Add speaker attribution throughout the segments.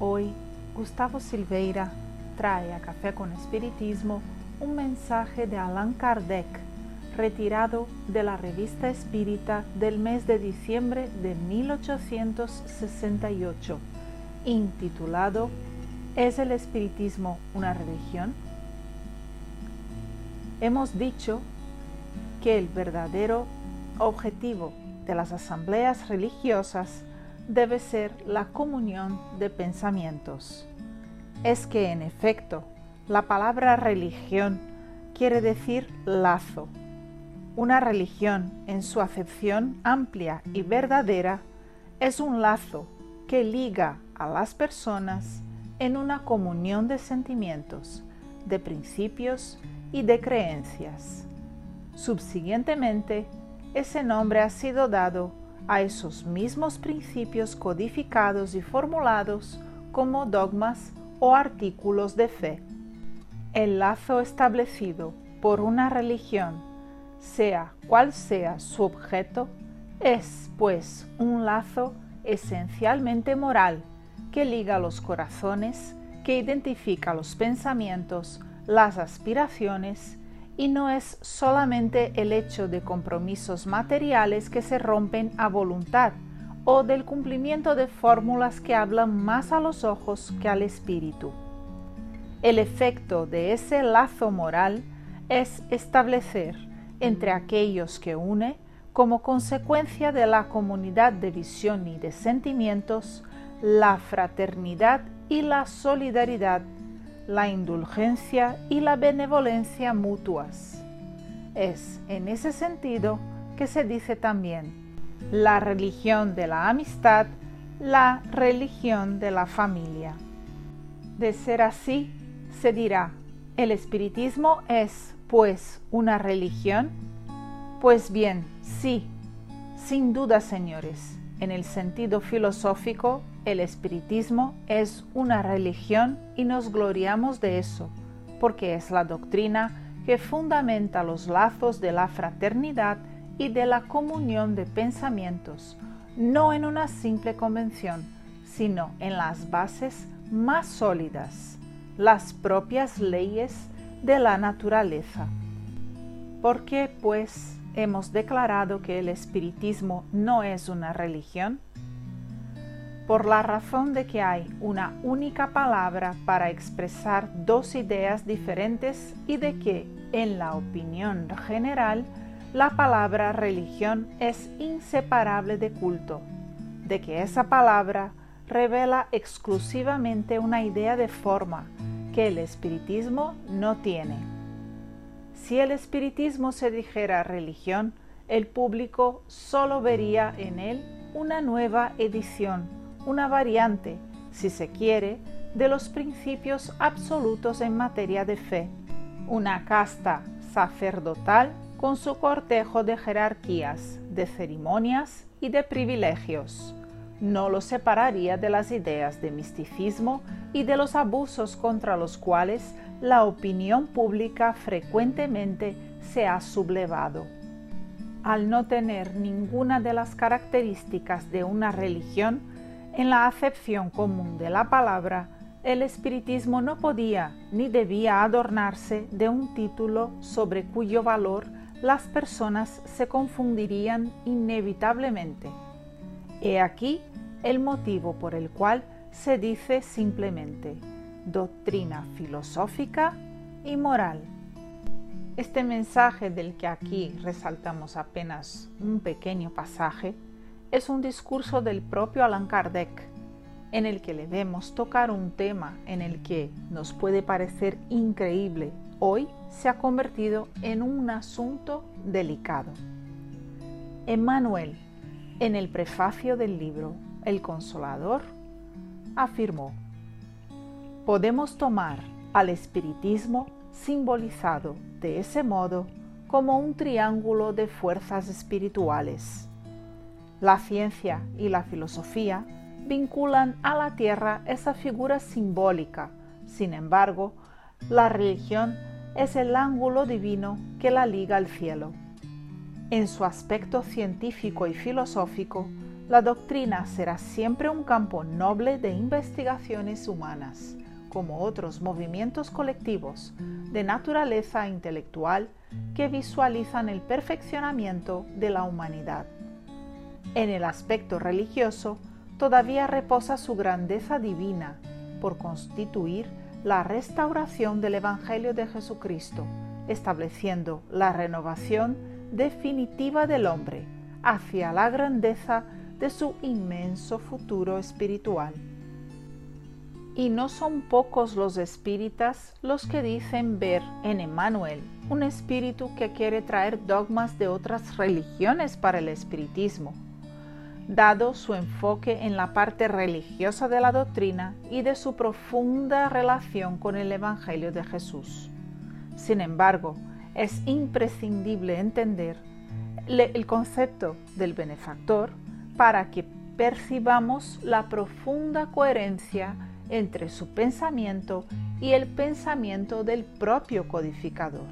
Speaker 1: Hoy Gustavo Silveira trae a Café con Espiritismo un mensaje de Allan Kardec retirado de la revista espírita del mes de diciembre de 1868, intitulado ¿Es el espiritismo una religión? Hemos dicho que el verdadero objetivo de las asambleas religiosas debe ser la comunión de pensamientos. Es que en efecto, la palabra religión quiere decir lazo. Una religión, en su acepción amplia y verdadera, es un lazo que liga a las personas en una comunión de sentimientos, de principios y de creencias. Subsiguientemente, ese nombre ha sido dado a esos mismos principios codificados y formulados como dogmas o artículos de fe. El lazo establecido por una religión, sea cual sea su objeto, es pues un lazo esencialmente moral que liga los corazones, que identifica los pensamientos, las aspiraciones y no es solamente el hecho de compromisos materiales que se rompen a voluntad o del cumplimiento de fórmulas que hablan más a los ojos que al espíritu. El efecto de ese lazo moral es establecer entre aquellos que une, como consecuencia de la comunidad de visión y de sentimientos, la fraternidad y la solidaridad la indulgencia y la benevolencia mutuas. Es en ese sentido que se dice también la religión de la amistad, la religión de la familia. De ser así, se dirá, ¿el espiritismo es, pues, una religión? Pues bien, sí, sin duda, señores, en el sentido filosófico el espiritismo es una religión y nos gloriamos de eso, porque es la doctrina que fundamenta los lazos de la fraternidad y de la comunión de pensamientos, no en una simple convención, sino en las bases más sólidas, las propias leyes de la naturaleza. ¿Por qué, pues, hemos declarado que el espiritismo no es una religión? Por la razón de que hay una única palabra para expresar dos ideas diferentes y de que, en la opinión general, la palabra religión es inseparable de culto, de que esa palabra revela exclusivamente una idea de forma que el espiritismo no tiene. Si el espiritismo se dijera religión, el público solo vería en él una nueva edición una variante, si se quiere, de los principios absolutos en materia de fe, una casta sacerdotal con su cortejo de jerarquías, de ceremonias y de privilegios. No lo separaría de las ideas de misticismo y de los abusos contra los cuales la opinión pública frecuentemente se ha sublevado. Al no tener ninguna de las características de una religión, en la acepción común de la palabra, el espiritismo no podía ni debía adornarse de un título sobre cuyo valor las personas se confundirían inevitablemente. He aquí el motivo por el cual se dice simplemente doctrina filosófica y moral. Este mensaje del que aquí resaltamos apenas un pequeño pasaje es un discurso del propio Allan Kardec, en el que le vemos tocar un tema en el que nos puede parecer increíble, hoy se ha convertido en un asunto delicado. Emmanuel, en el prefacio del libro El Consolador, afirmó, podemos tomar al espiritismo simbolizado de ese modo como un triángulo de fuerzas espirituales la ciencia y la filosofía vinculan a la tierra esa figura simbólica. Sin embargo, la religión es el ángulo divino que la liga al cielo. En su aspecto científico y filosófico, la doctrina será siempre un campo noble de investigaciones humanas, como otros movimientos colectivos de naturaleza intelectual que visualizan el perfeccionamiento de la humanidad. En el aspecto religioso, todavía reposa su grandeza divina por constituir la restauración del Evangelio de Jesucristo, estableciendo la renovación definitiva del hombre hacia la grandeza de su inmenso futuro espiritual. Y no son pocos los espíritas los que dicen ver en Emmanuel un espíritu que quiere traer dogmas de otras religiones para el espiritismo, dado su enfoque en la parte religiosa de la doctrina y de su profunda relación con el Evangelio de Jesús. Sin embargo, es imprescindible entender el concepto del benefactor para que percibamos la profunda coherencia entre su pensamiento y el pensamiento del propio codificador.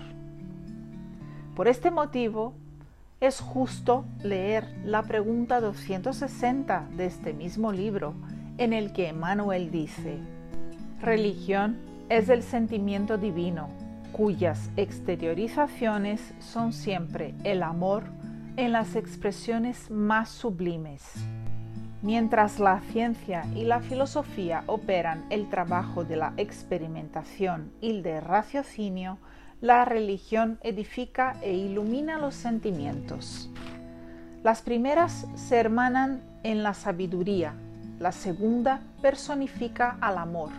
Speaker 1: Por este motivo, es justo leer la pregunta 260 de este mismo libro, en el que Emmanuel dice, Religión es el sentimiento divino, cuyas exteriorizaciones son siempre el amor en las expresiones más sublimes. Mientras la ciencia y la filosofía operan el trabajo de la experimentación y el de raciocinio, la religión edifica e ilumina los sentimientos. Las primeras se hermanan en la sabiduría, la segunda personifica al amor,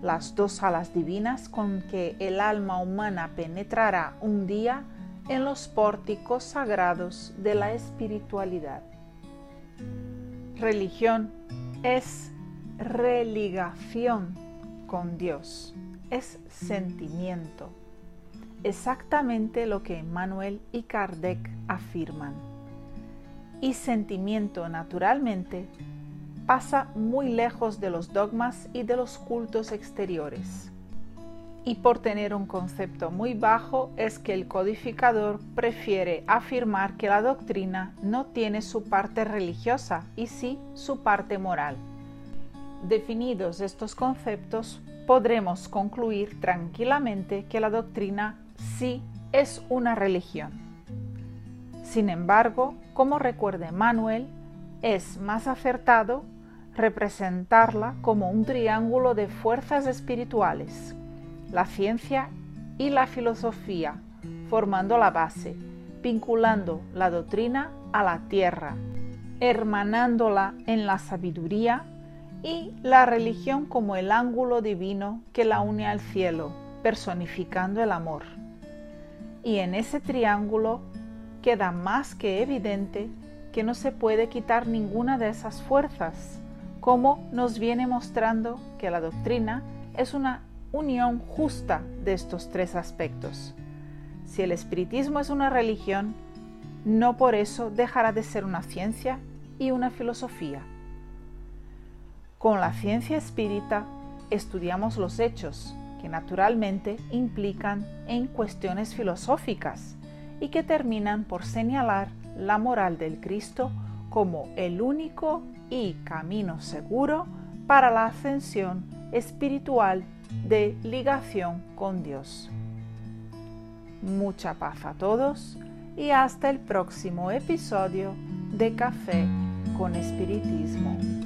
Speaker 1: las dos alas divinas con que el alma humana penetrará un día en los pórticos sagrados de la espiritualidad. Religión es religación con Dios, es sentimiento, exactamente lo que Manuel y Kardec afirman. Y sentimiento naturalmente pasa muy lejos de los dogmas y de los cultos exteriores y por tener un concepto muy bajo es que el codificador prefiere afirmar que la doctrina no tiene su parte religiosa y sí su parte moral. Definidos estos conceptos, podremos concluir tranquilamente que la doctrina sí es una religión. Sin embargo, como recuerda Manuel, es más acertado representarla como un triángulo de fuerzas espirituales la ciencia y la filosofía, formando la base, vinculando la doctrina a la tierra, hermanándola en la sabiduría y la religión como el ángulo divino que la une al cielo, personificando el amor. Y en ese triángulo queda más que evidente que no se puede quitar ninguna de esas fuerzas, como nos viene mostrando que la doctrina es una unión justa de estos tres aspectos. Si el espiritismo es una religión, no por eso dejará de ser una ciencia y una filosofía. Con la ciencia espírita estudiamos los hechos que naturalmente implican en cuestiones filosóficas y que terminan por señalar la moral del Cristo como el único y camino seguro para la ascensión espiritual de ligación con Dios. Mucha paz a todos y hasta el próximo episodio de Café con Espiritismo.